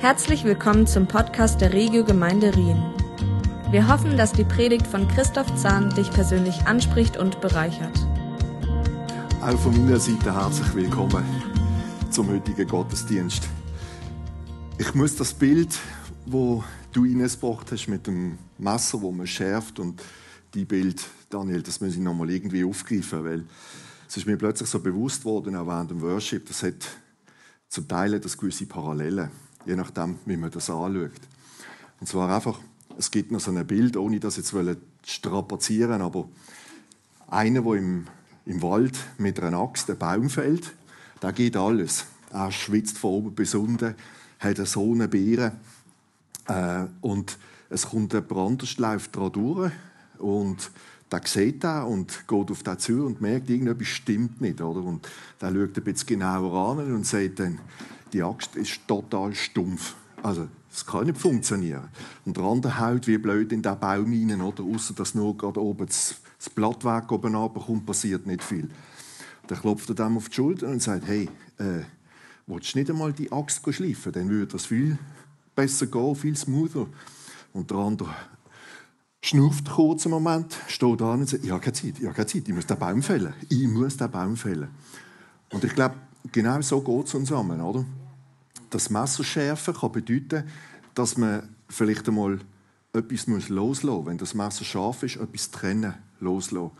Herzlich willkommen zum Podcast der Regio Gemeinde Rien. Wir hoffen, dass die Predigt von Christoph Zahn dich persönlich anspricht und bereichert. Auch von meiner Seite herzlich willkommen zum heutigen Gottesdienst. Ich muss das Bild, wo du hineingebracht hast mit dem Messer, wo man schärft und die Bild, Daniel, das muss ich nochmal irgendwie aufgreifen, weil es ist mir plötzlich so bewusst worden, auch während dem Worship, das hat zum Teil das gewisse Parallelen, je nachdem, wie man das anschaut. Und zwar einfach, es gibt noch so ein Bild, ohne das jetzt strapazieren, aber einer, der im, im Wald mit einer Axt einen Baum fällt, da geht alles. Er schwitzt von oben bis unten, hat so eine Beere äh, und es kommt ein läuft da durch und der sieht das und geht auf den zu und merkt, irgendetwas stimmt nicht. Oder? Und der schaut ein bisschen genauer an und sagt dann, die Axt ist total stumpf. Also, das kann nicht funktionieren. Und der andere haut wie blöd in den Baum rein, oder? Außer dass nur gerade oben das, das Blattwerk oben runterkommt, passiert nicht viel. Dann klopft er dem auf die Schulter und sagt, hey, äh, willst du nicht einmal die Axt schleifen? Dann würde das viel besser gehen, viel smoother. Und der andere schnauft einen Moment, steht da und sagt, ich habe keine Zeit, ich habe keine Zeit, ich muss den Baum fällen. Ich muss den Baum fällen. Und ich glaube, genau so geht es uns zusammen, oder? Das Messerschärfen kann bedeuten, dass man vielleicht einmal etwas loslassen muss. Wenn das Messer scharf ist, etwas trennen, loslassen.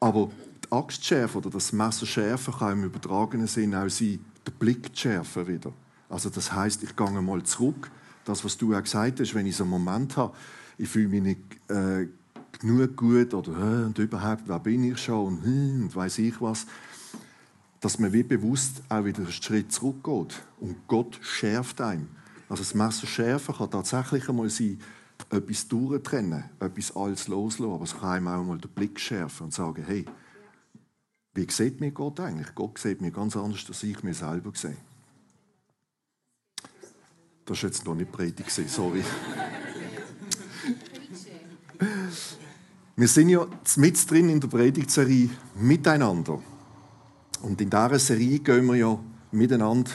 Aber die Axtschärfe oder das Messerschärfen kann im übertragenen Sinn auch sein, der Blick schärfen wieder. Also das heißt, ich gehe mal zurück. Das, was du auch gesagt hast, wenn ich so einen Moment habe, ich fühle mich nicht äh, genug gut oder äh, und überhaupt, wer bin ich schon und, hm, und weiß ich was, dass man wie bewusst auch wieder einen Schritt zurückgeht und Gott schärft einem. Also das Messer schärfen kann tatsächlich einmal sein, etwas durchtrennen, etwas alles loslassen, aber es kann einem auch mal den Blick schärfen und sagen, hey, wie sieht mir Gott eigentlich? Gott sieht mir ganz anders, als ich mir selber sehe. Das war jetzt noch nicht Predigt, sorry. Wir sind ja mit drin in der Predigtserie Miteinander. Und in dieser Serie gehen wir ja miteinander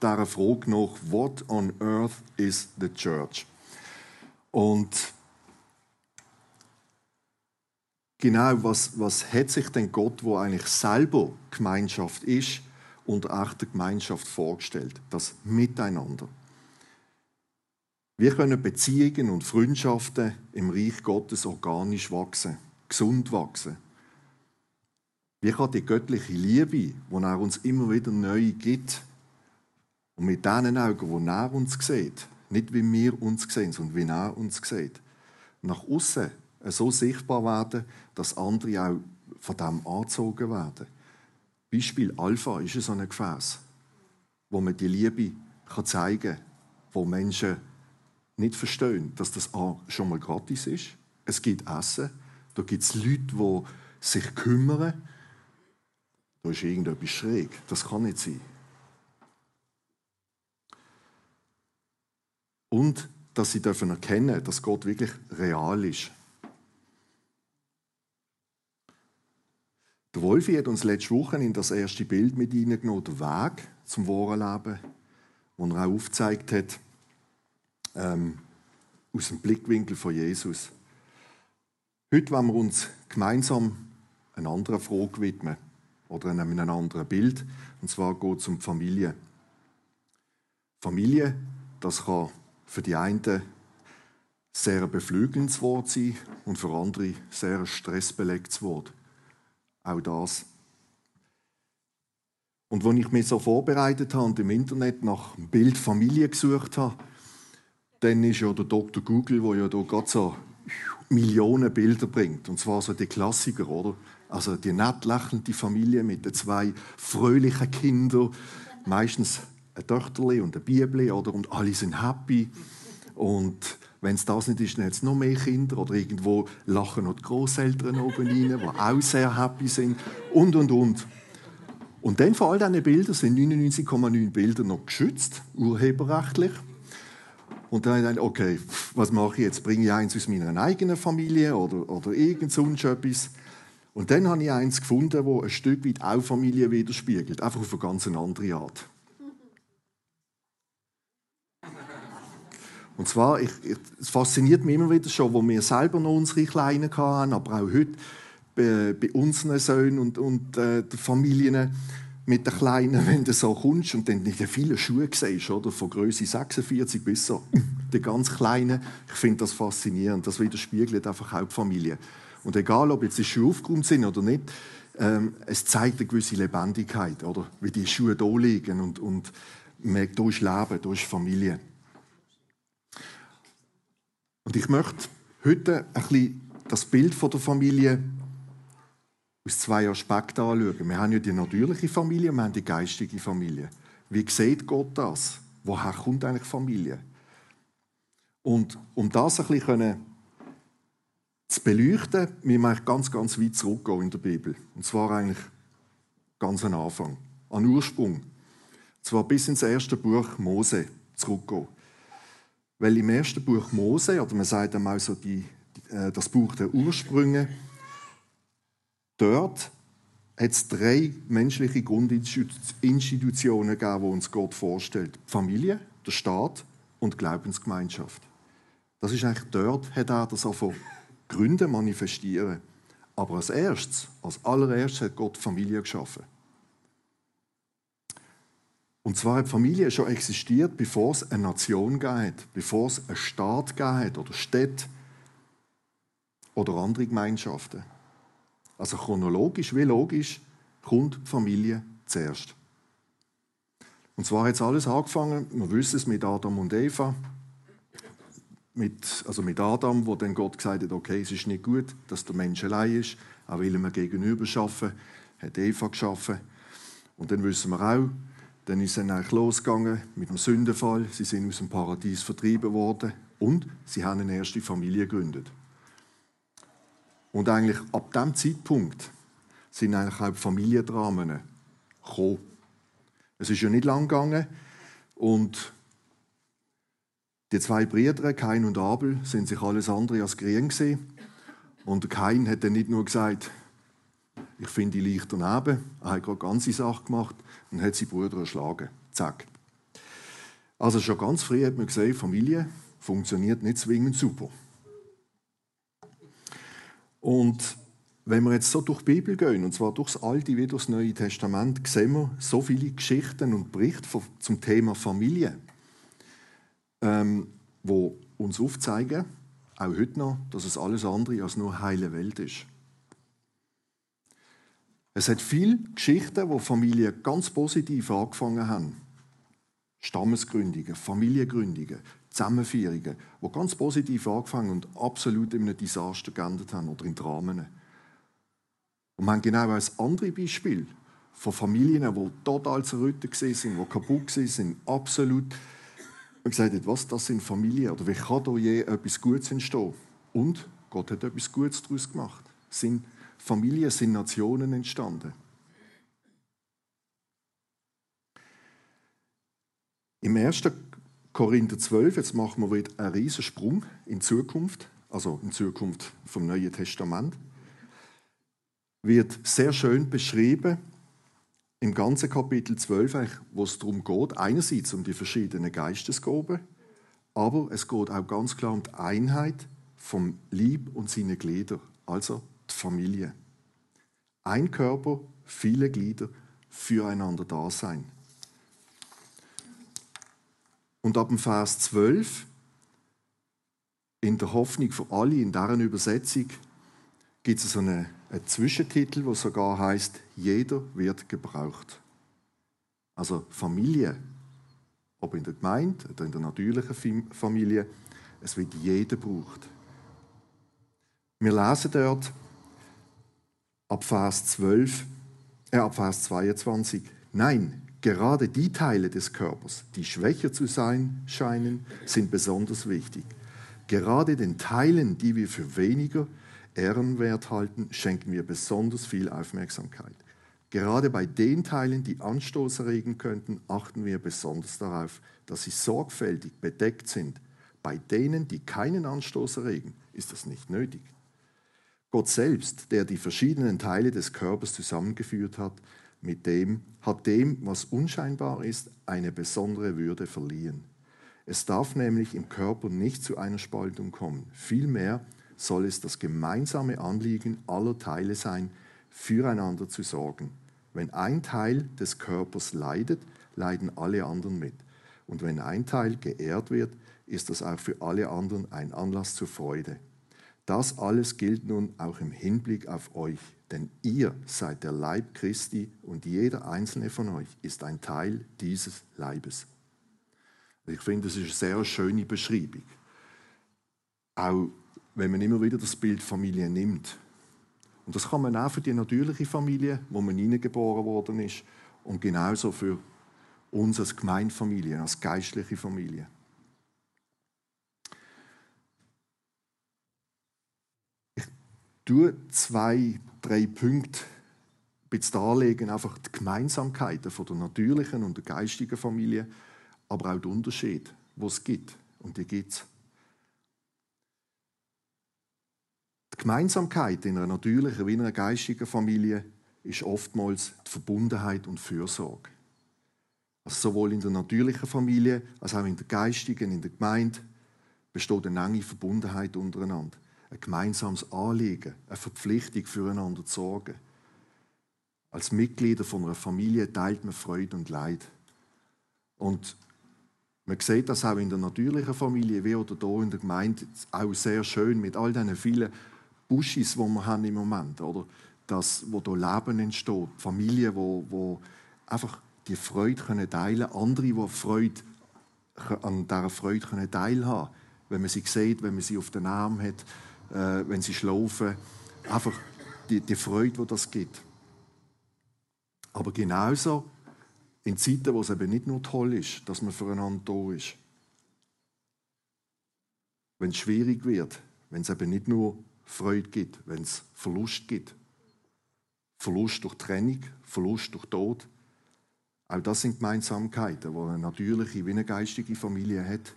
dieser Frage nach, what on earth is the church? Und genau, was, was hat sich denn Gott, wo eigentlich selber Gemeinschaft ist, unter echter Gemeinschaft vorgestellt? Das Miteinander. Wir können Beziehungen und Freundschaften im Reich Gottes organisch wachsen, gesund wachsen. Wie kann die göttliche Liebe, die er uns immer wieder neu gibt, und mit diesen Augen, wo er uns sieht, nicht wie wir uns sehen, sondern wie er uns sieht, nach außen so sichtbar werden, dass andere auch von dem angezogen werden. Beispiel Alpha ist so ein Gefäß, wo man die Liebe zeigen kann, wo Menschen nicht verstehen, dass das A schon mal gratis ist. Es gibt Essen, da gibt es Leute, die sich kümmern. Da ist irgendetwas schräg. Das kann nicht sein. Und dass sie dürfen erkennen, dass Gott wirklich real ist. Der Wolfi hat uns letzte Woche in das erste Bild mit hineingenommen, der Weg zum wahren Leben, wo er auch aufgezeigt hat, ähm, aus dem Blickwinkel von Jesus. Heute wollen wir uns gemeinsam einer anderen Frage widmen oder einem anderen Bild. Und zwar geht es um die Familie. Familie, das kann für die einen sehr beflügelndes Wort sein und für andere sehr stressbelegtes Wort. Auch das. Und wenn ich mich so vorbereitet habe und im Internet nach dem Bild Familie gesucht habe, dann ist ja der Dr. Google, der ja da gerade so Millionen Bilder bringt. Und zwar so die Klassiker, oder? Also die nett lächelnde Familie mit den zwei fröhlichen Kindern, meistens ein Töchterli und ein Bibli, oder? Und alle sind happy. Und wenn es das nicht ist, dann hat es noch mehr Kinder oder irgendwo lachen noch die Großeltern oben rein, die auch sehr happy sind und und und. Und dann von all diesen Bildern sind 99,9 Bilder noch geschützt, urheberrechtlich. Und dann habe ich gedacht, okay, was mache ich jetzt? Bringe ich eins aus meiner eigenen Familie oder, oder irgend sonst etwas? Und dann habe ich eins gefunden, das ein Stück weit auch Familie widerspiegelt, einfach auf eine ganz andere Art. Und zwar, ich, ich, es fasziniert mich immer wieder schon, wo wir selber noch unsere Kleinen hatten, aber auch heute bei, bei unseren Söhnen und, und äh, Familien mit den Kleinen, wenn du so kommst und dann in den vielen Schuhen siehst, oder? von Größe 46 bis so die ganz Kleinen. Ich finde das faszinierend. Das widerspiegelt einfach auch die Familie. Und egal, ob jetzt die Schuhe aufgeräumt sind oder nicht, ähm, es zeigt eine gewisse Lebendigkeit, oder? wie die Schuhe da liegen und, und merkt, da ist Leben, da ist Familie. Und ich möchte heute ein bisschen das Bild von der Familie aus zwei Aspekten anschauen. Wir haben ja die natürliche Familie wir haben die geistige Familie. Wie sieht Gott das? Woher kommt eigentlich Familie? Und um das ein bisschen zu beleuchten, müssen wir ganz, ganz weit zurückgehen in der Bibel. Und zwar eigentlich ganz am Anfang, an Ursprung. Und zwar bis ins erste Buch Mose zurückgehen. Weil im ersten Buch Mose, oder man sagt einmal so die, äh, das Buch der Ursprünge, dort hat es drei menschliche Grundinstitutionen gegeben, die uns Gott vorstellt. Die Familie, der Staat und die Glaubensgemeinschaft. Das ist eigentlich dort, hat er das auch von Gründen manifestieren. Aber als erstes, als allererstes hat Gott Familie geschaffen. Und zwar hat Familie schon existiert, bevor es eine Nation gab, bevor es einen Staat gab oder Städte oder andere Gemeinschaften. Also chronologisch wie logisch kommt Familie zuerst. Und zwar hat es alles angefangen, wir wissen es mit Adam und Eva, mit, also mit Adam, wo dann Gott gesagt hat, okay, es ist nicht gut, dass der Mensch allein ist, auch will mir gegenüber schaffen, hat Eva geschaffen. Und dann wissen wir auch, dann ist es eigentlich losgegangen mit dem Sündenfall. Sie sind aus dem Paradies vertrieben worden und sie haben eine erste Familie gegründet. Und eigentlich ab dem Zeitpunkt sind eigentlich auch Familiendramen gekommen. Es ist ja nicht lang gegangen und die zwei Brüder, Kain und Abel, sind sich alles andere als gering gesehen. Und Kain hat dann nicht nur gesagt, ich finde die leicht daneben, er hat gerade ganze Sache gemacht, und hat seinen Bruder erschlagen. Zack. Also schon ganz früh hat man gesehen, Familie funktioniert nicht zwingend super. Und wenn wir jetzt so durch die Bibel gehen, und zwar durch das Alte wie durch das Neue Testament, sehen wir so viele Geschichten und Berichte zum Thema Familie, ähm, wo uns aufzeigen, auch heute noch, dass es alles andere als nur heile Welt ist. Es hat viele Geschichten, wo Familien ganz positiv angefangen haben. Stammesgründungen, Familiengründungen, Zusammenführungen, die ganz positiv angefangen und absolut in einem Desaster geendet haben oder in Dramen. Und wir haben genau ein anderes Beispiel von Familien, die total zerrüttet sind, die kaputt sind, absolut man gesagt hat, was, das sind Familien, oder wie kann da je etwas Gutes entstehen? Und Gott hat etwas Gutes daraus gemacht. Sind Familien, sind Nationen entstanden. Im 1. Korinther 12, jetzt machen wir wieder einen riesen Sprung in Zukunft, also in Zukunft vom Neuen Testament, wird sehr schön beschrieben, im ganzen Kapitel 12, wo es darum geht, einerseits um die verschiedenen Geistesgaben, aber es geht auch ganz klar um die Einheit vom Lieb und seine Glieder, also die Familie. Ein Körper, viele Glieder, füreinander da sein. Und ab dem Vers 12, in der Hoffnung für alle, in deren Übersetzung, gibt es so einen, einen Zwischentitel, wo sogar heißt: Jeder wird gebraucht. Also Familie, ob in der Gemeinde oder in der natürlichen Familie, es wird jeder gebraucht. Wir lesen dort, ab Vers 12, äh, ab Vers 22. Nein, gerade die Teile des Körpers, die schwächer zu sein scheinen, sind besonders wichtig. Gerade den Teilen, die wir für weniger ehrenwert halten, schenken wir besonders viel Aufmerksamkeit. Gerade bei den Teilen, die Anstoß erregen könnten, achten wir besonders darauf, dass sie sorgfältig bedeckt sind. Bei denen, die keinen Anstoß erregen, ist das nicht nötig. Gott selbst, der die verschiedenen Teile des Körpers zusammengeführt hat, mit dem, hat dem, was unscheinbar ist, eine besondere Würde verliehen. Es darf nämlich im Körper nicht zu einer Spaltung kommen. Vielmehr soll es das gemeinsame Anliegen aller Teile sein, füreinander zu sorgen. Wenn ein Teil des Körpers leidet, leiden alle anderen mit. Und wenn ein Teil geehrt wird, ist das auch für alle anderen ein Anlass zur Freude. Das alles gilt nun auch im Hinblick auf euch, denn ihr seid der Leib Christi und jeder einzelne von euch ist ein Teil dieses Leibes. Ich finde, das ist eine sehr schöne Beschreibung. Auch wenn man immer wieder das Bild Familie nimmt. Und das kann man auch für die natürliche Familie, wo man hineingeboren worden ist, und genauso für uns als Gemeindefamilie, als geistliche Familie. Ich tue zwei, drei Punkte darlegen, einfach die Gemeinsamkeiten von der natürlichen und der geistigen Familie, aber auch die Unterschiede, die es gibt. Und die gibt es. Die Gemeinsamkeit in einer natürlichen wie in einer geistigen Familie ist oftmals die Verbundenheit und Fürsorge. Also sowohl in der natürlichen Familie als auch in der geistigen, in der Gemeinde besteht eine enge Verbundenheit untereinander. Ein gemeinsames Anliegen, eine Verpflichtung füreinander zu sorgen. Als Mitglieder von einer Familie teilt man Freude und Leid. Und man sieht das auch in der natürlichen Familie, wie oder hier in der Gemeinde, auch sehr schön mit all diesen vielen Buschis, die wir haben im Moment, oder? Das, wo da Leben entsteht, Familien, wo, wo einfach die Freude können teilen, andere, die Freude an dieser Freude können teilhaben, wenn man sie sieht, wenn man sie auf den Arm hat, äh, wenn sie schlafen, einfach die, die Freude, die das gibt. Aber genauso in Zeiten, wo es eben nicht nur toll ist, dass man füreinander da ist. Wenn es schwierig wird, wenn es eben nicht nur Freude gibt, wenn es Verlust gibt. Verlust durch Trennung, Verlust durch Tod. Auch das sind Gemeinsamkeiten, die eine natürliche wie eine geistige Familie hat.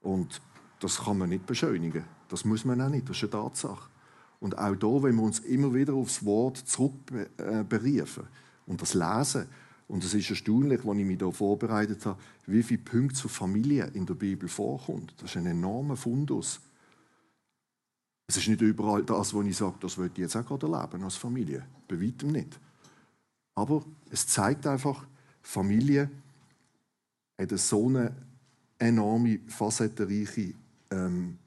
Und das kann man nicht beschönigen. Das muss man auch nicht, das ist eine Tatsache. Und auch da, wenn wir uns immer wieder aufs Wort zurückberufen und das lesen, und es ist erstaunlich, als ich mich da vorbereitet habe, wie viele Punkte zur Familie in der Bibel vorkommt. Das ist ein enormer Fundus. Es ist nicht überall das, was ich sage, das würde ich jetzt auch gerade erleben als Familie. Bei weitem nicht. Aber es zeigt einfach, Familie hat so eine enorme, facettenreiche, ähm,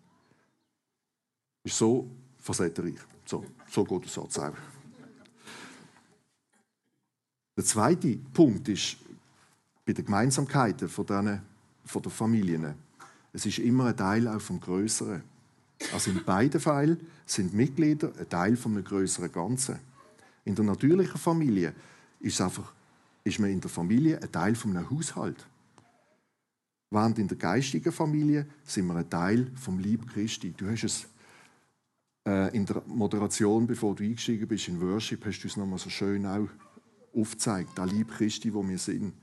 ist so facettenreich. So, so geht der Satz auch. Der zweite Punkt ist bei den Gemeinsamkeiten von, diesen, von der Familien. Es ist immer ein Teil auch vom Größeren. Also in beiden Fällen sind Mitglieder ein Teil von einem größeren Ganzen. In der natürlichen Familie ist, einfach, ist man in der Familie ein Teil von einem Haushalt. Während in der geistigen Familie sind wir ein Teil vom Lieb Christi. Du hast es äh, in der Moderation, bevor du eingestiegen bist in Worship, hast du es nochmal so schön auch aufgezeigt, der Lieb Christi, wo wir sind.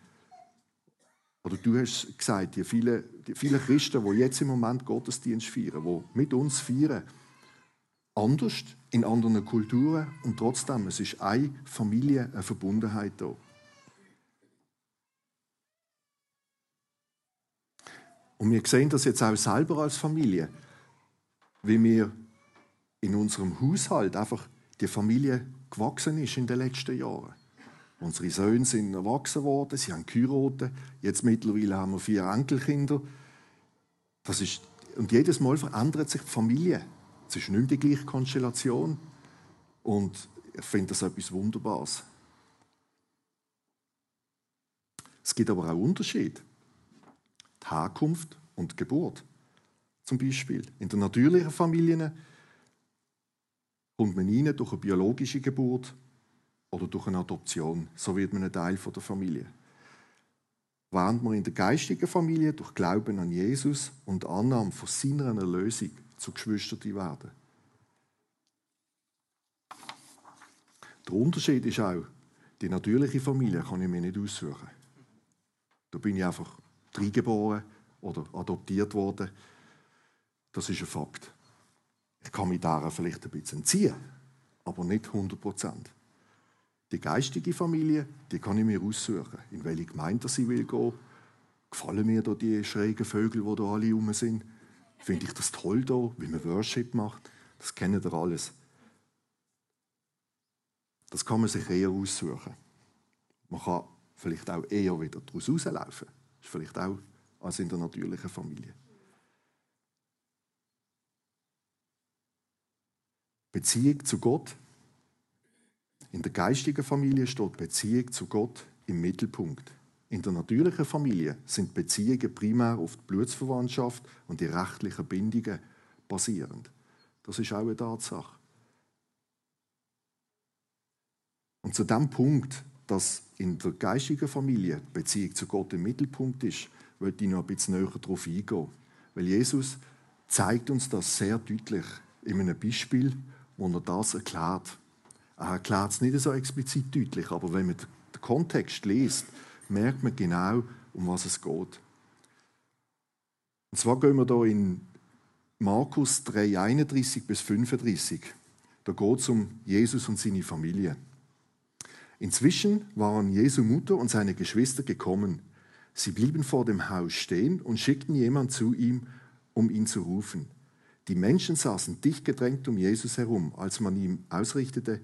Oder du hast gesagt, die vielen, die vielen Christen, die jetzt im Moment Gottesdienst feiern, die mit uns feiern, anders, in anderen Kulturen und trotzdem, es ist eine Familie, eine Verbundenheit da. Und wir sehen das jetzt auch selber als Familie, wie wir in unserem Haushalt einfach die Familie gewachsen ist in den letzten Jahren. Unsere Söhne sind erwachsen worden, sie haben geheiratet. Jetzt mittlerweile haben wir vier Enkelkinder. Das ist, und jedes Mal verändert sich die Familie. Es ist nicht mehr die gleiche Konstellation. Und ich finde das etwas Wunderbares. Es gibt aber auch Unterschiede. Die Herkunft und die Geburt. Zum Beispiel. In der natürlichen Familie kommt man rein durch eine biologische Geburt oder durch eine Adoption. So wird man ein Teil der Familie. Während man in der geistigen Familie durch Glauben an Jesus und Annahme von seiner Erlösung zu Geschwistern werden. Der Unterschied ist auch, die natürliche Familie kann ich mir nicht aussuchen. Da bin ich einfach reingeboren oder adoptiert worden. Das ist ein Fakt. Ich kann mich daran vielleicht ein bisschen entziehen, aber nicht 100 Prozent. Die geistige Familie, die kann ich mir aussuchen, in welche Gemeinde ich will gehen, Gefallen mir da die schrägen Vögel, die da alle rum sind? Finde ich das toll da, wie man Worship macht? Das kennen ihr alles. Das kann man sich eher aussuchen. Man kann vielleicht auch eher wieder daraus rauslaufen. Das ist vielleicht auch als in der natürlichen Familie. Beziehung zu Gott. In der geistigen Familie steht Beziehung zu Gott im Mittelpunkt. In der natürlichen Familie sind Beziehungen primär auf die Blutsverwandtschaft und die rechtlichen Bindungen basierend. Das ist auch eine Tatsache. Und zu dem Punkt, dass in der geistigen Familie die Beziehung zu Gott im Mittelpunkt ist, möchte ich noch ein bisschen näher darauf eingehen. Weil Jesus zeigt uns das sehr deutlich in einem Beispiel, wo er das erklärt. Er erklärt es nicht so explizit deutlich, aber wenn man den Kontext liest, merkt man genau, um was es geht. Und zwar gehen wir hier in Markus 3, 31 bis 35. Da geht es um Jesus und seine Familie. Inzwischen waren Jesu Mutter und seine Geschwister gekommen. Sie blieben vor dem Haus stehen und schickten jemand zu ihm, um ihn zu rufen. Die Menschen saßen dicht gedrängt um Jesus herum, als man ihm ausrichtete,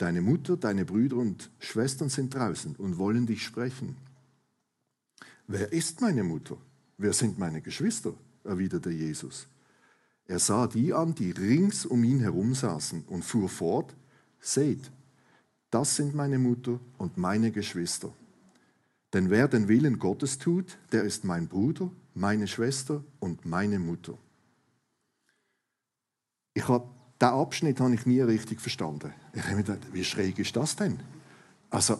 Deine Mutter, deine Brüder und Schwestern sind draußen und wollen dich sprechen. Wer ist meine Mutter? Wer sind meine Geschwister? erwiderte Jesus. Er sah die an, die rings um ihn herum saßen und fuhr fort, Seht, das sind meine Mutter und meine Geschwister. Denn wer den Willen Gottes tut, der ist mein Bruder, meine Schwester und meine Mutter. Ich habe den Abschnitt habe ich nie richtig verstanden. Ich habe mir gedacht, wie schräg ist das denn? Also,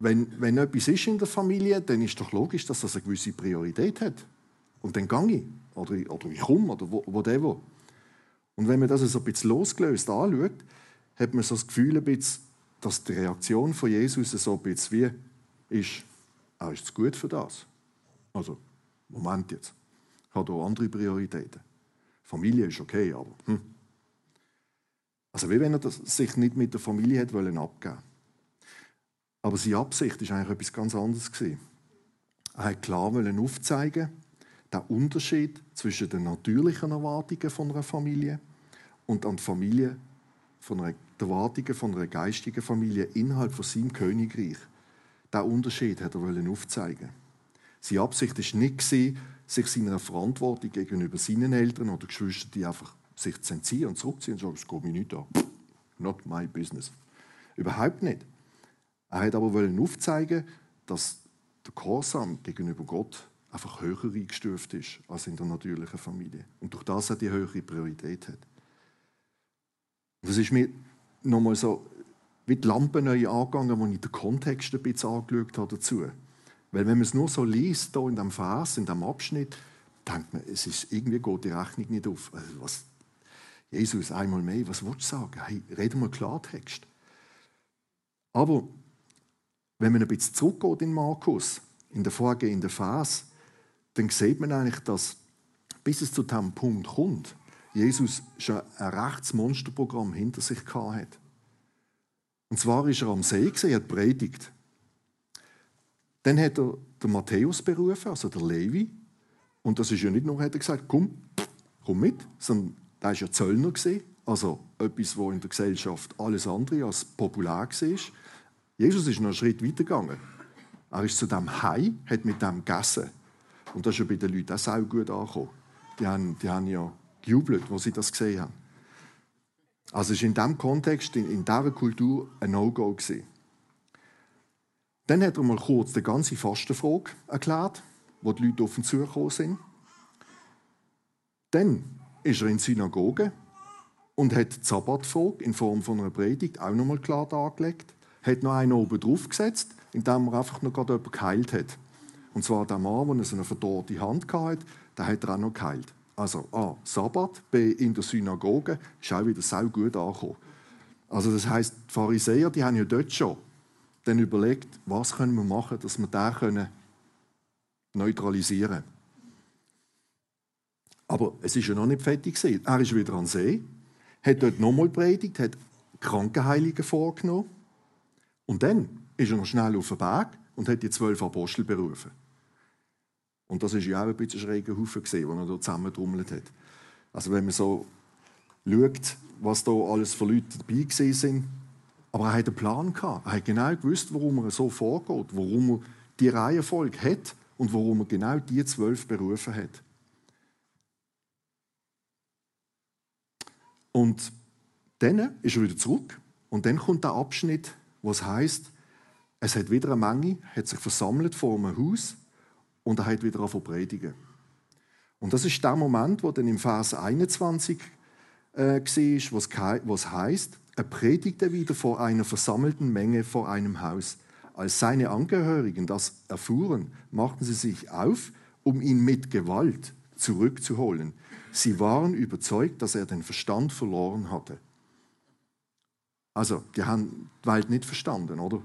wenn, wenn etwas ist in der Familie, dann ist doch logisch, dass das eine gewisse Priorität hat. Und dann gehe ich. Oder, oder ich komme, oder whatever. Und wenn man das so ein bisschen losgelöst anschaut, hat man so das Gefühl, ein bisschen, dass die Reaktion von Jesus so ein bisschen wie ist, ah, ist es gut für das? Also, Moment jetzt. Ich habe hier andere Prioritäten. Familie ist okay, aber hm. Also wie wenn er das sich nicht mit der Familie hätte wollen abgeben Aber seine Absicht ist eigentlich etwas ganz anderes gewesen. Er hat klar wollen aufzeigen, den Unterschied zwischen den natürlichen Erwartungen von einer Familie und an die Familie von einer, die Erwartungen von einer geistigen Familie innerhalb von seinem Königreich. Diesen Unterschied hat er aufzeigen. Seine Absicht war nicht, sich seiner Verantwortung gegenüber seinen Eltern oder Geschwistern die einfach sich zu entziehen und zurückziehen und sagen, es geht mir nicht an. Not my business. Überhaupt nicht. Er hat aber wollen aufzeigen, dass der Gehorsam gegenüber Gott einfach höher eingestuft ist als in der natürlichen Familie. Und durch das er die höhere Priorität hat. Das ist mir nochmal so wie die Lampe neu angegangen, wo ich den Kontext ein bisschen angeschaut habe dazu. Weil wenn man es nur so liest, hier in diesem Vers, in diesem Abschnitt, denkt man, es ist, irgendwie geht die Rechnung nicht auf. Also was, Jesus, einmal mehr, was willst du sagen? Hey, reden wir Klartext. Aber wenn man ein bisschen zurückgeht in Markus, in der vorgehenden Phase, dann sieht man eigentlich, dass bis es zu diesem Punkt kommt, Jesus schon ein rechtes Monsterprogramm hinter sich hat. Und zwar ist er am See, er hat predigt. Dann hat er den Matthäus berufen, also der Levi. Und das ist ja nicht nur, hat er gesagt, komm, komm mit, sondern der war ja Zöllner, also etwas, wo in der Gesellschaft alles andere als populär war. Jesus ist noch einen Schritt weiter gegangen. Er ist zu dem Hai, hat mit dem gegessen. Und das ist ja bei den Leuten auch sehr gut angekommen. Die haben, die haben ja gejubelt, als sie das gesehen haben. Also es war in diesem Kontext, in, in dieser Kultur ein No-Go. Dann hat er mal kurz die ganze Fastenfrage erklärt, wo die Leute auf ihn zugekommen sind. Dann ist er in die Synagoge und hat die Sabbatfrage in Form von einer Predigt auch noch mal klar dargelegt. Hat noch einen oben drauf gesetzt, indem er einfach noch gerade jemanden geheilt hat. Und zwar der Mann, der eine verdorrte Hand hatte, der hat er auch noch geheilt. Also A, Sabbat, B, in der Synagoge, ist auch wieder sehr gut angekommen. Also das heisst, die Pharisäer, die haben ja dort schon dann überlegt, was können wir machen, dass wir den können neutralisieren können. Aber es ist ja noch nicht fertig gewesen. Er ist wieder an See, hat dort nochmal predigt, hat Krankenheilungen vorgenommen und dann ist er noch schnell auf den Berg und hat die zwölf Apostel berufen. Und das ist ja auch ein bisschen schräger Haufen gesehen, den er da zusammentrommelt hat. Also wenn man so schaut, was da alles für Leute dabei sind, aber er hat einen Plan. Er hat genau gewusst, warum er so vorgeht, warum er die Reihenfolge hat und warum er genau die zwölf berufen hat. Und dann ist er wieder zurück und dann kommt der Abschnitt, was heißt, es hat wieder eine Menge, hat sich versammelt vor einem Haus und er hat wieder auf predigen. Und das ist der Moment, wo dann im Vers 21 äh, war, was, was heißt, er predigte wieder vor einer versammelten Menge vor einem Haus. Als seine Angehörigen das erfuhren, machten sie sich auf, um ihn mit Gewalt zurückzuholen. Sie waren überzeugt, dass er den Verstand verloren hatte. Also, die haben die Welt nicht verstanden, oder?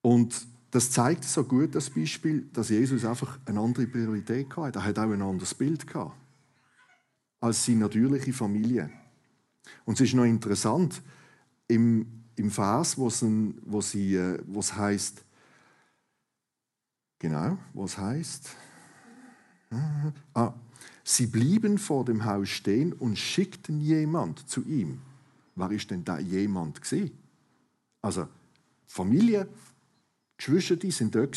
Und das zeigt so gut das Beispiel, dass Jesus einfach eine andere Priorität hatte. Er hat auch ein anderes Bild als seine natürliche Familie. Und es ist noch interessant, im, im Vers, wo es, wo äh, heißt, genau, was heißt, ah, sie blieben vor dem Haus stehen und schickten jemand zu ihm. Wer ist denn da jemand gesehen? Also Familie, Geschwister, die sind dort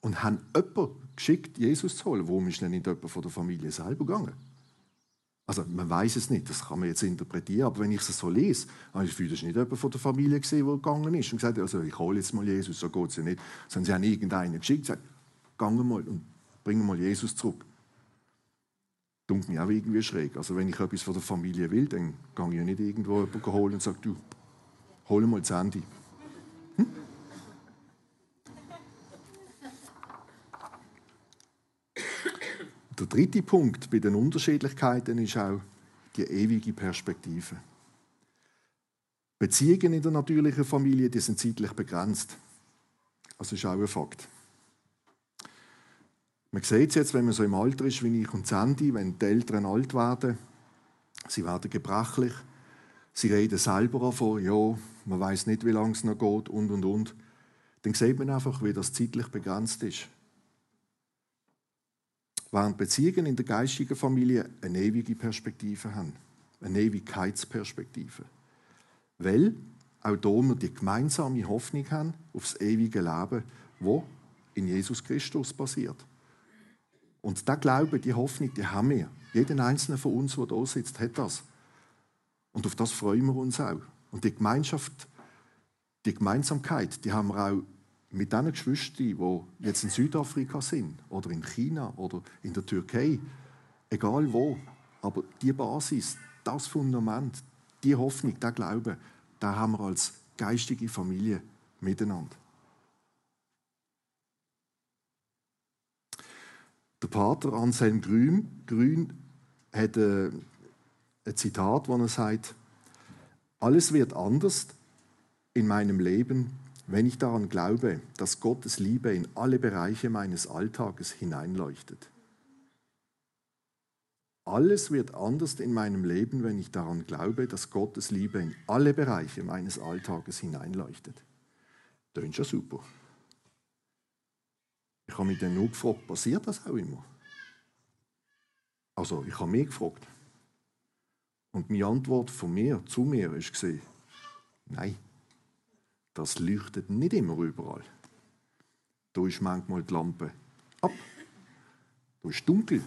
und haben jemanden geschickt, Jesus zu holen. Warum ist denn nicht jemand von der Familie selber gegangen? Also man weiß es nicht, das kann man jetzt interpretieren, aber wenn ich es so lese, habe ich das Gefühl, das nicht jemand von der Familie gesehen, der gegangen ist und gesagt hat, also ich hole jetzt mal Jesus, so geht es ja nicht. Sondern sie haben irgendeinen geschickt und gesagt, gang mal und bring mal Jesus zurück. Dunkelt mich auch irgendwie schräg. Also wenn ich etwas von der Familie will, dann gehe ich ja nicht irgendwo jemanden holen und sage, du, hol mal das Handy. Der dritte Punkt bei den Unterschiedlichkeiten ist auch die ewige Perspektive. Beziehungen in der natürlichen Familie die sind zeitlich begrenzt. Das ist auch ein Fakt. Man sieht es jetzt, wenn man so im Alter ist wie ich und Sandy, wenn die Eltern alt werden, sie werden gebrachlich, sie reden selber davon, ja, man weiß nicht, wie lange es noch geht und und und. Dann sieht man einfach, wie das zeitlich begrenzt ist während Beziehungen in der geistigen Familie eine ewige Perspektive haben, eine Ewigkeitsperspektive. Weil auch hier wir die gemeinsame Hoffnung haben auf das ewige Leben, wo in Jesus Christus basiert. Und der Glaube, die Hoffnung, die haben wir. Jeder einzelne von uns, der hier sitzt, hat das. Und auf das freuen wir uns auch. Und die Gemeinschaft, die Gemeinsamkeit, die haben wir auch mit diesen Geschwistern, die jetzt in Südafrika sind oder in China oder in der Türkei, egal wo, aber die Basis, das Fundament, die Hoffnung, der Glaube, da haben wir als geistige Familie miteinander. Der Pater Anselm Grün, Grün hat äh, ein Zitat, wo er sagt, alles wird anders in meinem Leben, wenn ich daran glaube, dass Gottes Liebe in alle Bereiche meines Alltages hineinleuchtet. Alles wird anders in meinem Leben, wenn ich daran glaube, dass Gottes Liebe in alle Bereiche meines Alltages hineinleuchtet. Ist schon super. Ich habe mich dann nur gefragt, passiert das auch immer? Also, ich habe mich gefragt. Und meine Antwort von mir zu mir ist nein das leuchtet nicht immer überall. Da ist manchmal die Lampe ab. Da ist dunkel.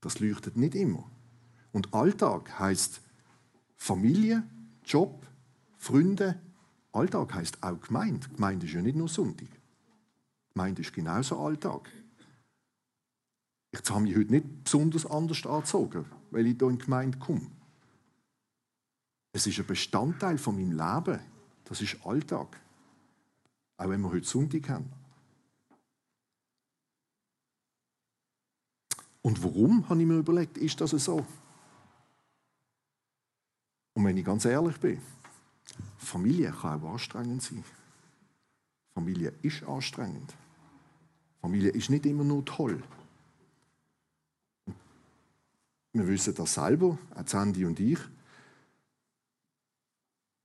Das leuchtet nicht immer. Und Alltag heißt Familie, Job, Freunde. Alltag heißt auch Gemeinde. Gemeinde ist ja nicht nur Sonntag. Gemeinde ist genauso Alltag. Ich habe mich heute nicht besonders anders angezogen, weil ich hier in die Gemeinde komme. Es ist ein Bestandteil von meinem Leben. Das ist Alltag. Auch wenn wir heute Sonntag haben. Und warum, habe ich mir überlegt, ist das so? Und wenn ich ganz ehrlich bin, Familie kann auch anstrengend sein. Familie ist anstrengend. Familie ist nicht immer nur toll. Wir wissen das selber, auch Sandy und ich.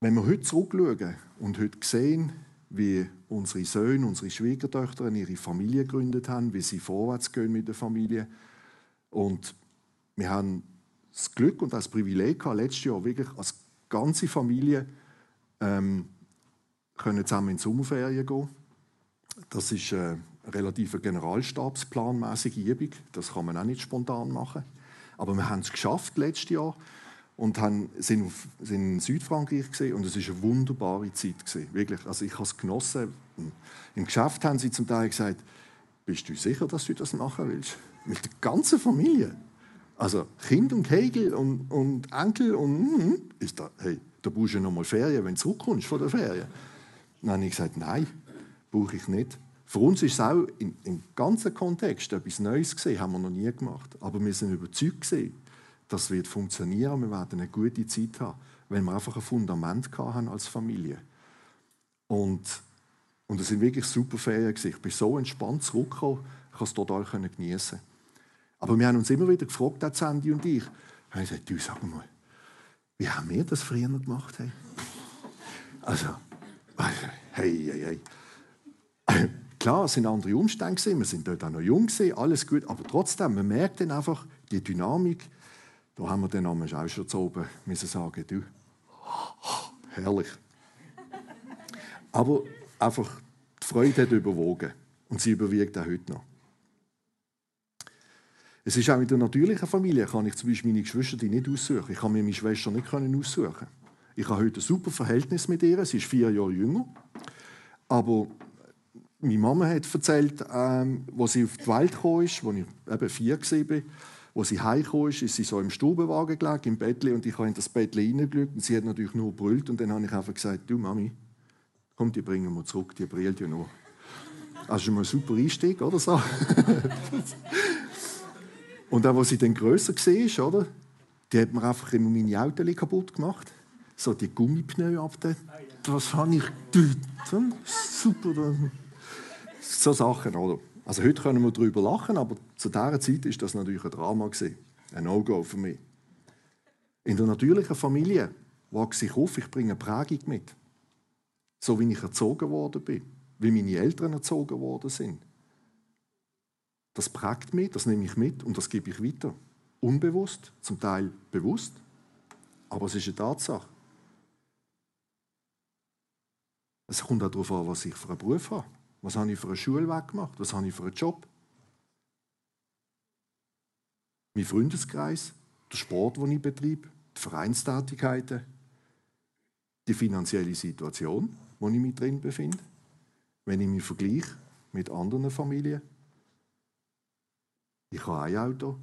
Wenn wir heute zurückschauen und heute sehen, wie unsere Söhne, unsere Schwiegertöchter ihre Familie gegründet haben, wie sie vorwärts gehen mit der Familie. Und wir haben das Glück und das Privileg gehabt, letztes Jahr wirklich als ganze Familie ähm, können zusammen in die Sommerferien gehen. Das ist äh, eine relativ generalstabsplanmäßige Übung. Das kann man auch nicht spontan machen. Aber wir haben es geschafft letztes Jahr und haben, sind, sind in Südfrankreich gesehen und es ist eine wunderbare Zeit gewesen. wirklich. Also ich habe es genossen. Im Geschäft haben sie zum Teil gesagt: Bist du sicher, dass du das machen willst? Mit der ganzen Familie. Also Kind und Kegel und, und Enkel und mm, ist da, hey, da brauchst du noch mal Ferien, wenn du zurückkommst von der Ferien. Dann habe ich gesagt, nein, brauche ich nicht. Für uns ist es auch im ganzen Kontext etwas Neues gesehen, haben wir noch nie gemacht. Aber wir sind überzeugt gewesen, das wird funktionieren, wir werden eine gute Zeit haben, weil wir einfach ein Fundament haben als Familie. Und, und es sind wirklich super Ferien. Ich bin so entspannt zurückgekommen, ich konnte es total geniessen. Aber wir haben uns immer wieder gefragt, auch Sandy und ich, haben gesagt, du sag mal, wie haben wir das früher gemacht? Hey? Also, hey, hey, hey. Klar, es sind andere Umstände, wir sind dort auch noch jung, alles gut, aber trotzdem, man merkt dann einfach die Dynamik. Da haben wir dann auch schon zu oben müssen sagen, du, herrlich. Aber einfach, die Freude hat überwogen und sie überwiegt auch heute noch. Es ist auch in der natürlichen Familie, kann ich zum Beispiel meine Geschwister nicht aussuchen. Ich kann mir meine Schwester nicht aussuchen. Ich habe heute ein super Verhältnis mit ihr. Sie ist vier Jahre jünger. Aber meine Mama hat erzählt, ähm, wo sie auf die Welt kam, als ich eben vier war, wo sie heimgekommen ist, ist sie so im Stubenwagen gelegen, im Bettchen, und ich habe in das Bettchen reingeschaut und sie hat natürlich nur brüllt und dann habe ich einfach gesagt, du Mami, komm, die bringen wir zurück, die brillt ja nur. Also mal ein super Einstieg, oder so? Und auch, als sie dann grösser war, oder? Die hat mir einfach immer meine Autos kaputt gemacht. So die Gummipneu ab. Das habe ich super. So Sachen, oder? Also heute können wir darüber lachen, aber zu dieser Zeit ist das natürlich ein Drama. Ein No-Go für mich. In der natürlichen Familie wachse ich auf, ich bringe Prägung mit. So wie ich erzogen worden bin, wie meine Eltern erzogen worden sind. Das prägt mich, das nehme ich mit und das gebe ich weiter. Unbewusst, zum Teil bewusst, aber es ist eine Tatsache. Es kommt auch darauf an, was ich für einen Beruf habe. Was habe ich für einen Schulweg gemacht? Was habe ich für einen Job? Mein Freundeskreis, der Sport, den ich betreibe, die Vereinstätigkeiten, die finanzielle Situation, der ich mich drin befinde, wenn ich mich vergleiche mit anderen Familien. Ich habe ein Auto.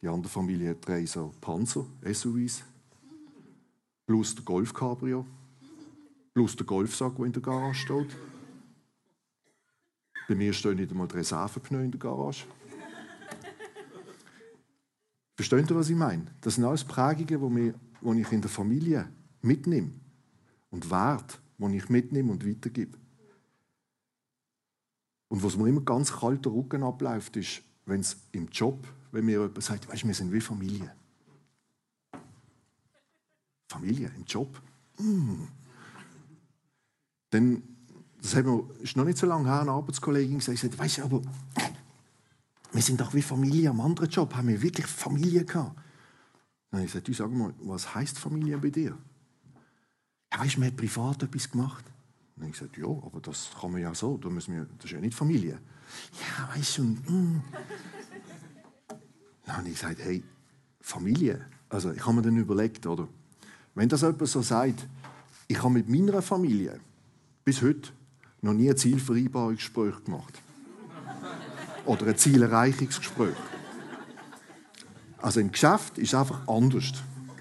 Die andere Familie hat drei so Panzer, SUVs. Plus der Golf Cabrio. Plus der Golfsack, der in der Garage steht. Bei mir stehen nicht einmal die Reservepneu in der Garage. Versteht ihr, was ich meine? Das sind alles Prägungen, die ich in der Familie mitnehme. Und Wert, die ich mitnehme und weitergebe. Und was mir immer ganz kalter Rücken abläuft, ist, wenn es im Job, wenn mir jemand sagt, weißt, wir sind wie Familie. Familie im Job. Mm. Dann, das haben wir, ist noch nicht so lange her, eine Arbeitskollegin gesagt, weißt du, aber wir sind doch wie Familie am anderen Job, haben wir wirklich Familie gehabt. Dann habe ich gesagt, du sag mal, was heißt Familie bei dir? Ja, weißt du, man hat privat etwas gemacht. Dann habe ich gesagt, ja, aber das kann man ja so, da müssen wir, das ist ja nicht Familie. Ja, weißt du, mm. Dann habe ich gesagt, hey, Familie. Also ich habe mir dann überlegt, oder? Wenn das jemand so sagt, ich habe mit meiner Familie bis heute noch nie ein Zielvereinbarungsgespräch gemacht. Oder ein Zielerreichungsgespräch. Also im Geschäft ist es einfach anders.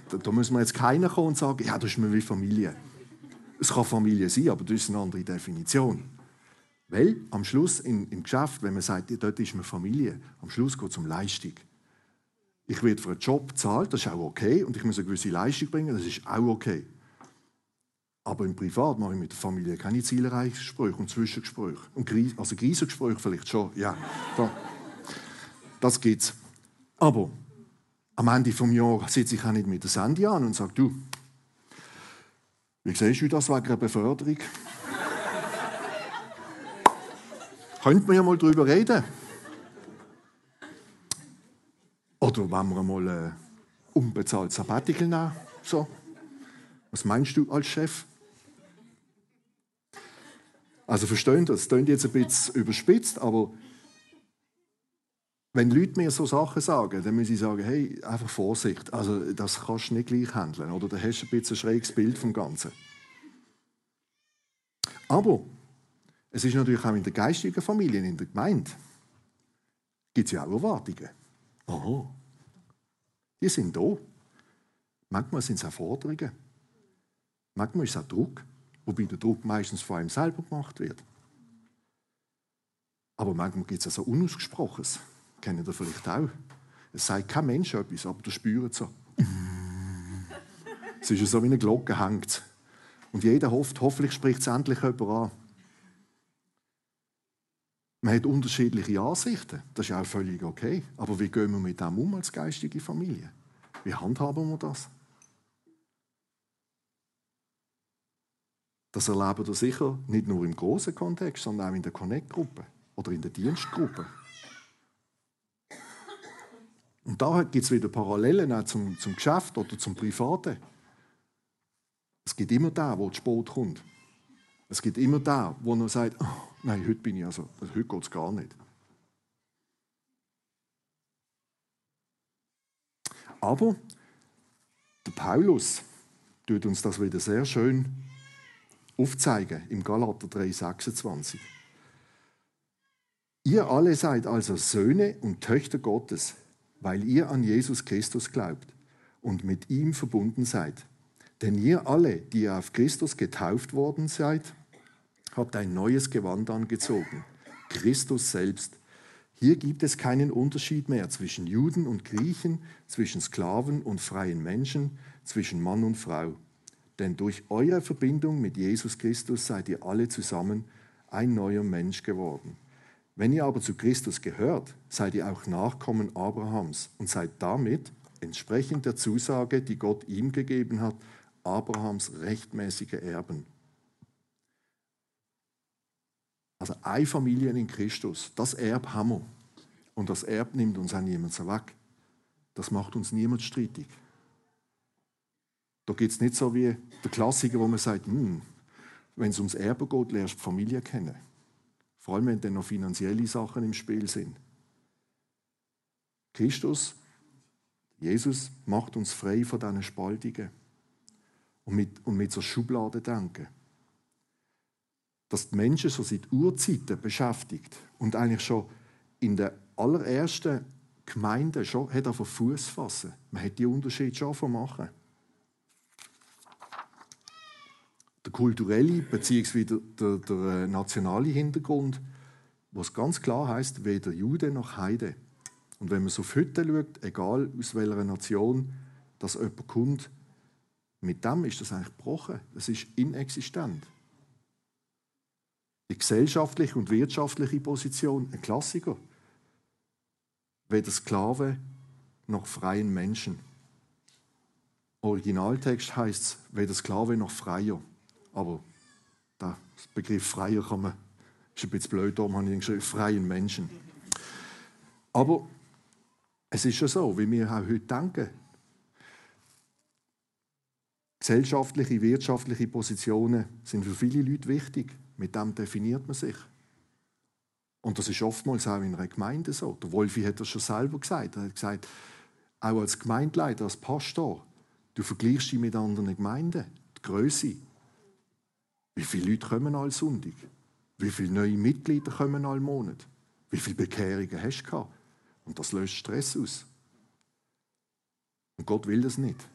Da, da muss man jetzt keiner kommen und sagen, ja, das ist mir wie Familie. Es kann Familie sein, aber das ist eine andere Definition. Weil am Schluss in, im Geschäft, wenn man sagt, dort ist eine Familie, am Schluss geht es um Leistung. Ich werde für einen Job bezahlt, das ist auch okay, und ich muss eine gewisse Leistung bringen, das ist auch okay. Aber im Privat mache ich mit der Familie keine Zielerreichungsgespräche und Zwischengespräche. Und Gries also Krisengespräche vielleicht schon, ja. Da. Das gibt's. Aber am Ende des Jahres sitze ich auch nicht mit der Sandy an und sage, du, wie siehst du das wegen einer Beförderung? Könnte man ja mal drüber reden. Oder wenn wir mal ein äh, unbezahltes Sabbatical nehmen. So. Was meinst du als Chef? Also verstehen das, das klingt jetzt ein bisschen überspitzt, aber wenn Leute mir so Sachen sagen, dann muss ich sagen, hey, einfach Vorsicht, also das kannst du nicht gleich handeln, oder da hast du ein bisschen ein schräges Bild vom Ganzen. Aber es ist natürlich auch in der geistigen Familie, in der Gemeinde, gibt es ja auch Erwartungen. Aha. Die sind da. Manchmal sind es auch Forderungen. Manchmal ist es auch Druck, wobei der Druck meistens vor allem selber gemacht wird. Aber manchmal gibt es auch so Unausgesprochenes. Kennen ihr vielleicht auch? Es sagt kein Mensch etwas, aber du spürst so. es ist so wie eine Glocke hängt. Und jeder hofft, hoffentlich spricht es endlich jemand an. Man hat unterschiedliche Ansichten, das ist auch völlig okay. Aber wie gehen wir mit dem um als geistige Familie? Wie handhaben wir das? Das erleben wir sicher nicht nur im großen Kontext, sondern auch in der Connect-Gruppe oder in der Dienstgruppe. Und da gibt es wieder Parallelen auch zum, zum Geschäft oder zum Privaten. Es gibt immer da, wo der Sport kommt. Es gibt immer da, wo er sagt, oh, nein, heute bin ich also, also heute geht es gar nicht. Aber der Paulus tut uns das wieder sehr schön aufzeigen im Galater 3,26. Ihr alle seid also Söhne und Töchter Gottes weil ihr an Jesus Christus glaubt und mit ihm verbunden seid. Denn ihr alle, die ihr auf Christus getauft worden seid, habt ein neues Gewand angezogen, Christus selbst. Hier gibt es keinen Unterschied mehr zwischen Juden und Griechen, zwischen Sklaven und freien Menschen, zwischen Mann und Frau. Denn durch eure Verbindung mit Jesus Christus seid ihr alle zusammen ein neuer Mensch geworden. Wenn ihr aber zu Christus gehört, seid ihr auch Nachkommen Abrahams und seid damit, entsprechend der Zusage, die Gott ihm gegeben hat, Abrahams rechtmäßige Erben. Also eine Familie in Christus, das Erb haben wir. Und das Erb nimmt uns auch niemand weg. Das macht uns niemand streitig. Da geht es nicht so wie der Klassiker, wo man sagt, hm, wenn es ums Erbe geht, lernst du die Familie kennen. Vor allem, wenn dann noch finanzielle Sachen im Spiel sind. Christus, Jesus, macht uns frei von diesen Spaltungen und mit, und mit so Schubladen denken. Dass die Menschen so seit Urzeiten beschäftigt und eigentlich schon in der allerersten Gemeinde schon hat Fuß fassen. Man hat die Unterschied schon machen. Der kulturelle bzw. Der, der, äh, nationale Hintergrund, was ganz klar heißt, weder Jude noch Heide. Und wenn man so auf heute schaut, egal aus welcher Nation, dass jemand kommt, mit dem ist das eigentlich gebrochen. Das ist inexistent. Die gesellschaftliche und wirtschaftliche Position, ein Klassiker. Weder Sklave noch freien Menschen. Originaltext heißt es, weder Sklave noch Freier. Aber der Begriff Freier kann man, ist ein bisschen blöd, darum habe ich geschrieben, freien Menschen. Aber es ist ja so, wie wir auch heute denken. Gesellschaftliche, wirtschaftliche Positionen sind für viele Leute wichtig. Mit dem definiert man sich. Und das ist oftmals auch in einer Gemeinde so. Der Wolfi hat das schon selber gesagt. Er hat gesagt, auch als Gemeindeleiter, als Pastor, du vergleichst dich mit anderen Gemeinden. Die Größe, wie viele Leute kommen all Sonntag? Wie viele neue Mitglieder kommen all Monat? Wie viele Bekehrungen hast du gehabt? Und das löst Stress aus. Und Gott will das nicht.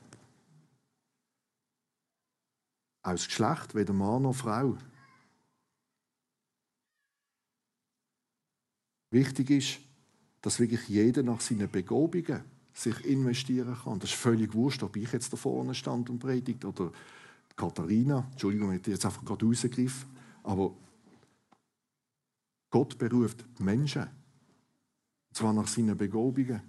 Aus Geschlecht, weder Mann noch Frau. Wichtig ist, dass wirklich jeder nach seinen Begabungen sich investieren kann. Das ist völlig wurscht, ob ich jetzt da vorne stand und predigt oder Katharina, Entschuldigung, ich jetzt einfach gerade rausgegriffen, aber Gott beruft Menschen, und zwar nach seinen Begabungen.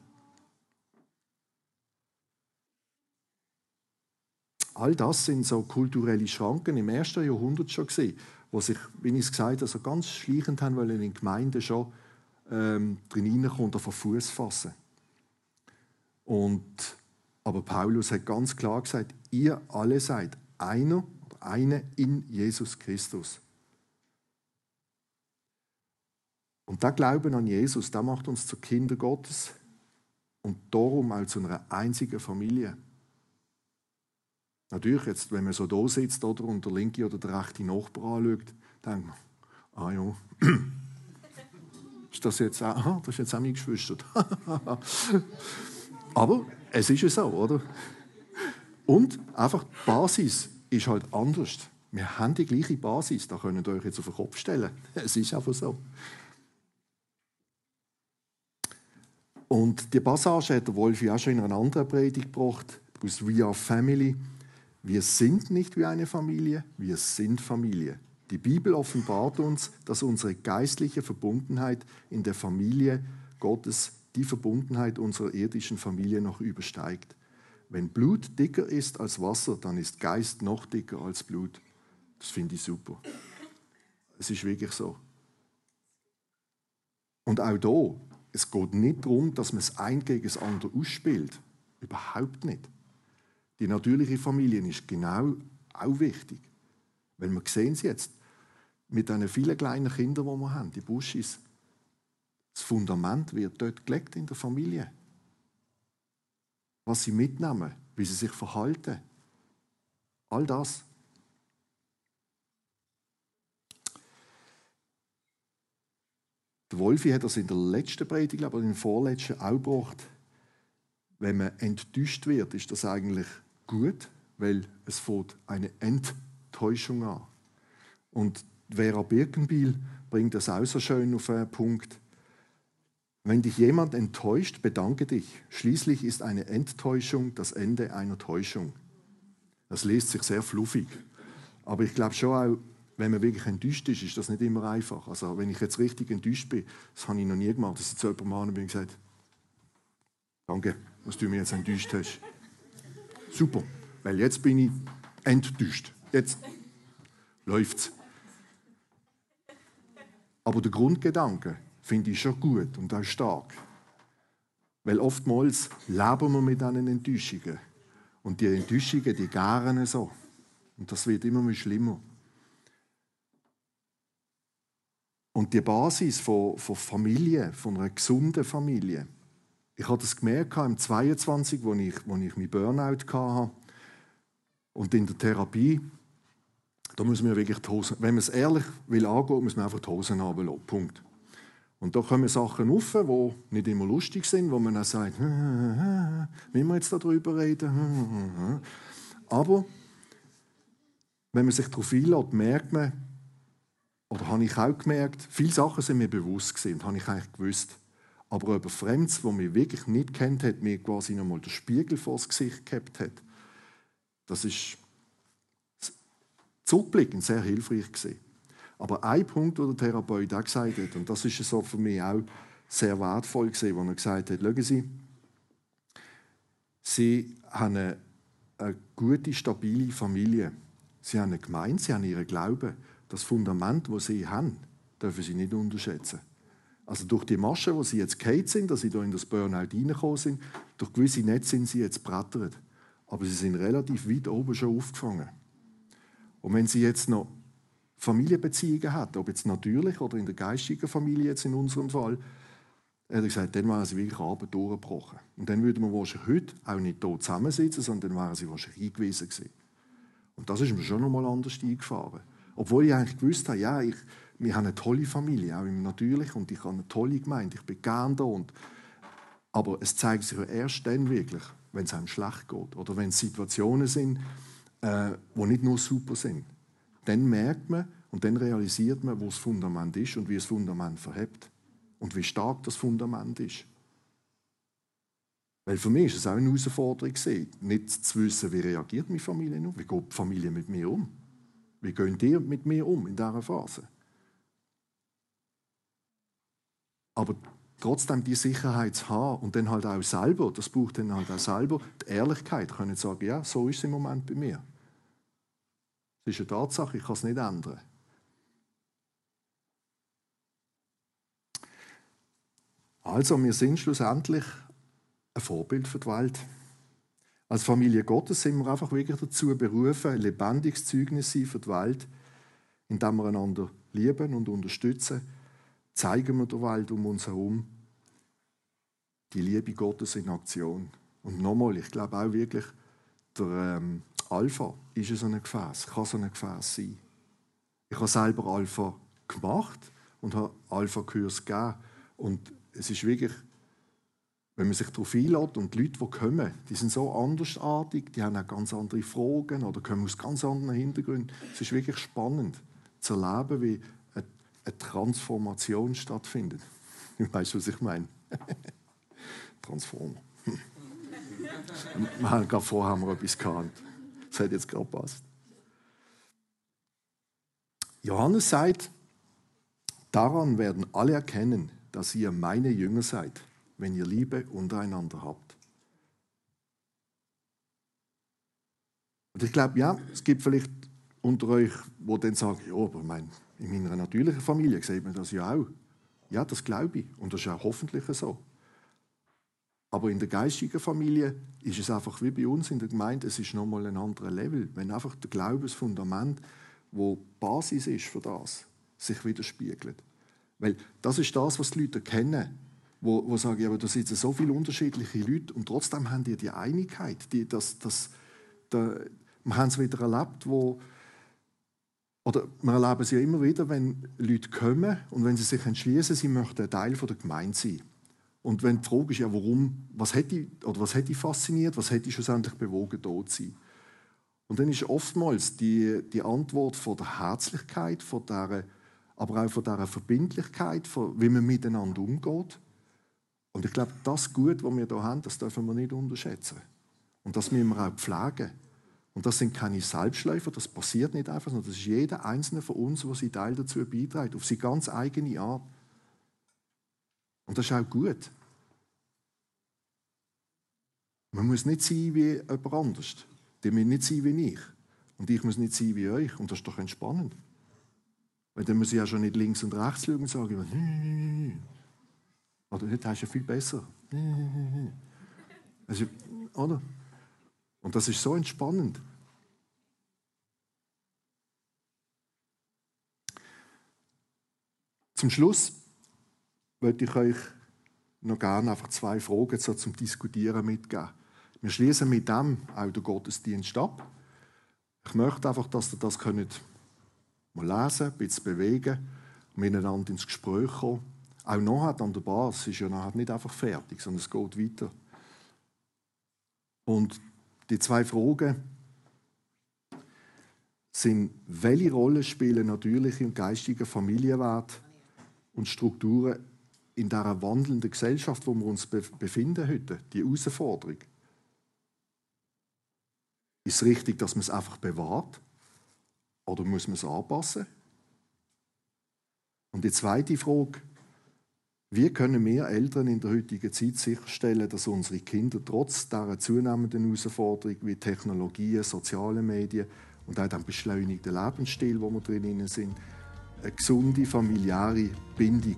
All das sind so kulturelle Schranken im ersten Jahrhundert schon gesehen, die sich, wie ich es gesagt habe, so ganz schleichend haben wollen in die Gemeinde schon ähm, drin hineinkommen und Fuß fassen. Und, aber Paulus hat ganz klar gesagt, ihr alle seid einer eine in Jesus Christus. Und der Glauben an Jesus, der macht uns zu Kinder Gottes und darum zu einer einzigen Familie. Natürlich, jetzt, wenn man so da sitzt oder, und der linke oder der rechte Nachbar anschaut, denkt man, ah ja, ist das jetzt auch, das ist jetzt auch mein Geschwister. Aber es ist ja so, oder? Und einfach die Basis ist halt anders. Wir haben die gleiche Basis, da könnt ihr euch jetzt auf den Kopf stellen. Es ist einfach so. Und die Passage hat der Wolfi auch schon in einer anderen Predigt gebracht, aus We Are Family. Wir sind nicht wie eine Familie, wir sind Familie. Die Bibel offenbart uns, dass unsere geistliche Verbundenheit in der Familie Gottes die Verbundenheit unserer irdischen Familie noch übersteigt. Wenn Blut dicker ist als Wasser, dann ist Geist noch dicker als Blut. Das finde ich super. Es ist wirklich so. Und auch da, es geht nicht darum, dass man es ein gegen das andere ausspielt. Überhaupt nicht. Die natürliche Familie ist genau auch wichtig. Weil wir sehen es jetzt mit den vielen kleinen Kindern, die wir haben, die Buschis. Das Fundament wird dort gelegt in der Familie. Was sie mitnehmen, wie sie sich verhalten. All das. Der Wolfi hat das in der letzten Predigt, aber in der vorletzten auch gebracht. Wenn man enttäuscht wird, ist das eigentlich gut, weil es fängt eine Enttäuschung an. Und Vera Birkenbiel bringt das auch so schön auf einen Punkt. Wenn dich jemand enttäuscht, bedanke dich. Schließlich ist eine Enttäuschung das Ende einer Täuschung. Das liest sich sehr fluffig. Aber ich glaube schon auch, wenn man wirklich enttäuscht ist, ist das nicht immer einfach. Also wenn ich jetzt richtig enttäuscht bin, das habe ich noch nie gemacht, dass ich zu jemandem an bin und gesagt danke, dass du mich jetzt enttäuscht hast. Super, weil jetzt bin ich enttäuscht. Jetzt läuft's. Aber der Grundgedanke finde ich schon gut und auch stark. Weil oftmals leben wir mit diesen Enttäuschungen. Und die Enttäuschungen, die garen so. Und das wird immer mehr schlimmer. Und die Basis von, von Familie, von einer gesunden Familie, ich habe das gemerkt im 22, wo ich, wo ich meinen Burnout hatte. Und in der Therapie, da muss man wirklich die Hosen, wenn man es ehrlich will angehen, muss man einfach die Hosen runterlassen. Punkt. Und da kommen Sachen auf, die nicht immer lustig sind, wo man dann sagt, wie wir jetzt darüber reden. Aber wenn man sich darauf einlässt, merkt man, oder habe ich auch gemerkt, viele Sachen sind mir bewusst gewesen, habe ich eigentlich gewusst. Aber über Fremds, wo mich wirklich nicht kennt hat, mir quasi nochmal den Spiegel vors Gesicht gehabt hat, das ist zurückblickend sehr hilfreich gewesen. Aber ein Punkt, den der Therapeut auch gesagt hat, und das ist so für mich auch sehr wertvoll gewesen, wo er gesagt hat, schauen Sie, Sie haben eine, eine gute, stabile Familie. Sie haben eine Gemeinde, Sie haben Ihren Glauben. Das Fundament, das Sie haben, dürfen Sie nicht unterschätzen. Also durch die Masche, wo sie jetzt gehalten sind, dass sie da in das Burnout reingekommen sind, durch gewisse Netze sind sie jetzt brettert. Aber sie sind relativ weit oben schon aufgefangen. Und wenn sie jetzt noch Familienbeziehungen hat, ob jetzt natürlich oder in der geistigen Familie jetzt in unserem Fall, hat er gesagt, dann wären sie wirklich Abend durchgebrochen. Und dann würden wir wahrscheinlich heute auch nicht hier zusammensitzen, sondern dann wären sie wahrscheinlich eingewiesen gewesen. Und das ist mir schon noch mal anders eingefahren. Obwohl ich eigentlich gewusst habe, ja, ich, wir haben eine tolle Familie, auch im Natürlichen, und ich habe eine tolle Gemeinde, ich bin gern da. Und, aber es zeigt sich ja erst dann wirklich, wenn es einem schlecht geht oder wenn es Situationen sind, äh, die nicht nur super sind. Dann merkt man und dann realisiert man, wo das Fundament ist und wie das Fundament verhebt und wie stark das Fundament ist. Weil für mich ist es auch eine Herausforderung, nicht zu wissen, wie reagiert meine Familie nun, wie geht die Familie mit mir um, wie gehen die mit mir um in dieser Phase. Aber trotzdem die Sicherheit zu haben und dann halt auch selber, das braucht dann halt auch selber, die Ehrlichkeit, können sagen, ja, so ist es im Moment bei mir. Das ist eine Tatsache, ich kann es nicht ändern. Also, wir sind schlussendlich ein Vorbild für die Welt. Als Familie Gottes sind wir einfach wirklich dazu berufen, ein lebendiges Zeugnis sein für die Welt, indem wir einander lieben und unterstützen, zeigen wir der Welt um uns herum die Liebe Gottes in Aktion. Und nochmal, ich glaube auch wirklich, der, ähm, Alpha ist so ein Gefäß, kann so ein Gefäß sein. Ich habe selber Alpha gemacht und habe Alpha-Kurs gegeben. Und es ist wirklich, wenn man sich darauf einlädt und die Leute, die kommen, die sind so andersartig, die haben auch ganz andere Fragen oder kommen aus ganz anderen Hintergründen. Es ist wirklich spannend zu erleben, wie eine, eine Transformation stattfindet. Du weißt, was ich meine? Transformer. wir haben gerade vorher etwas gehabt. Das hat jetzt gerade passt. Johannes sagt, daran werden alle erkennen, dass ihr meine Jünger seid, wenn ihr Liebe untereinander habt. Und ich glaube, ja, es gibt vielleicht unter euch, wo dann sagen, ja, aber mein, in meiner natürlichen Familie sieht man das ja auch. Ja, das glaube ich. Und das ist auch hoffentlich so. Aber in der geistigen Familie ist es einfach wie bei uns in der Gemeinde, es ist nochmal ein anderer Level. Wenn einfach der Glaubensfundament, wo Basis ist für das, sich widerspiegelt. Weil das ist das, was die Leute kennen, wo, wo sagen, aber da sitzen so viele unterschiedliche Leute und trotzdem haben die die Einigkeit. Die, das, das, da, wir haben es wieder erlebt, wo, oder wir erleben es ja immer wieder, wenn Leute kommen und wenn sie sich entschließen, sie möchten ein Teil der Gemeinde sein. Und wenn die Frage ist, ja, warum, was hätte, oder was hätte fasziniert, was hätte schlussendlich bewogen, dort zu sein? Und dann ist oftmals die, die Antwort von der Herzlichkeit, von der aber auch von dieser Verbindlichkeit, von wie man miteinander umgeht. Und ich glaube, das Gut, was wir hier haben, das dürfen wir nicht unterschätzen. Und das müssen wir auch pflegen. Und das sind keine Selbstläufer, das passiert nicht einfach, sondern das ist jeder einzelne von uns, der seinen Teil dazu beiträgt, auf seine ganz eigene Art. Und das ist auch gut. Man muss nicht sein wie jemand anders. Die müssen nicht sein wie ich. Und ich muss nicht sein wie euch. Und das ist doch entspannend. Weil dann muss ich ja schon nicht links und rechts schauen und sagen, oder nicht, das ist ja viel besser. Also, oder? Und das ist so entspannend. Zum Schluss möchte ich euch noch gerne einfach zwei Fragen so zum Diskutieren mitgeben. Wir schließen mit dem auch den Gottesdienst ab. Ich möchte einfach, dass ihr das könnt mal lesen, ein bisschen bewegen, miteinander ins Gespräch kommen. Auch nachher an der Basis ist ja nachher nicht einfach fertig, sondern es geht weiter. Und die zwei Fragen sind, welche Rolle spielen natürliche und geistige Familienwerte und Strukturen in dieser wandelnden Gesellschaft, wo wir uns befinden heute, die Herausforderung? Ist es richtig, dass man es einfach bewahrt? Oder muss man es anpassen? Und die zweite Frage, wie können wir Eltern in der heutigen Zeit sicherstellen, dass unsere Kinder trotz dieser zunehmenden Herausforderung wie Technologien, soziale Medien und auch dem beschleunigten Lebensstil, wo wir drin sind, eine gesunde familiäre Bindung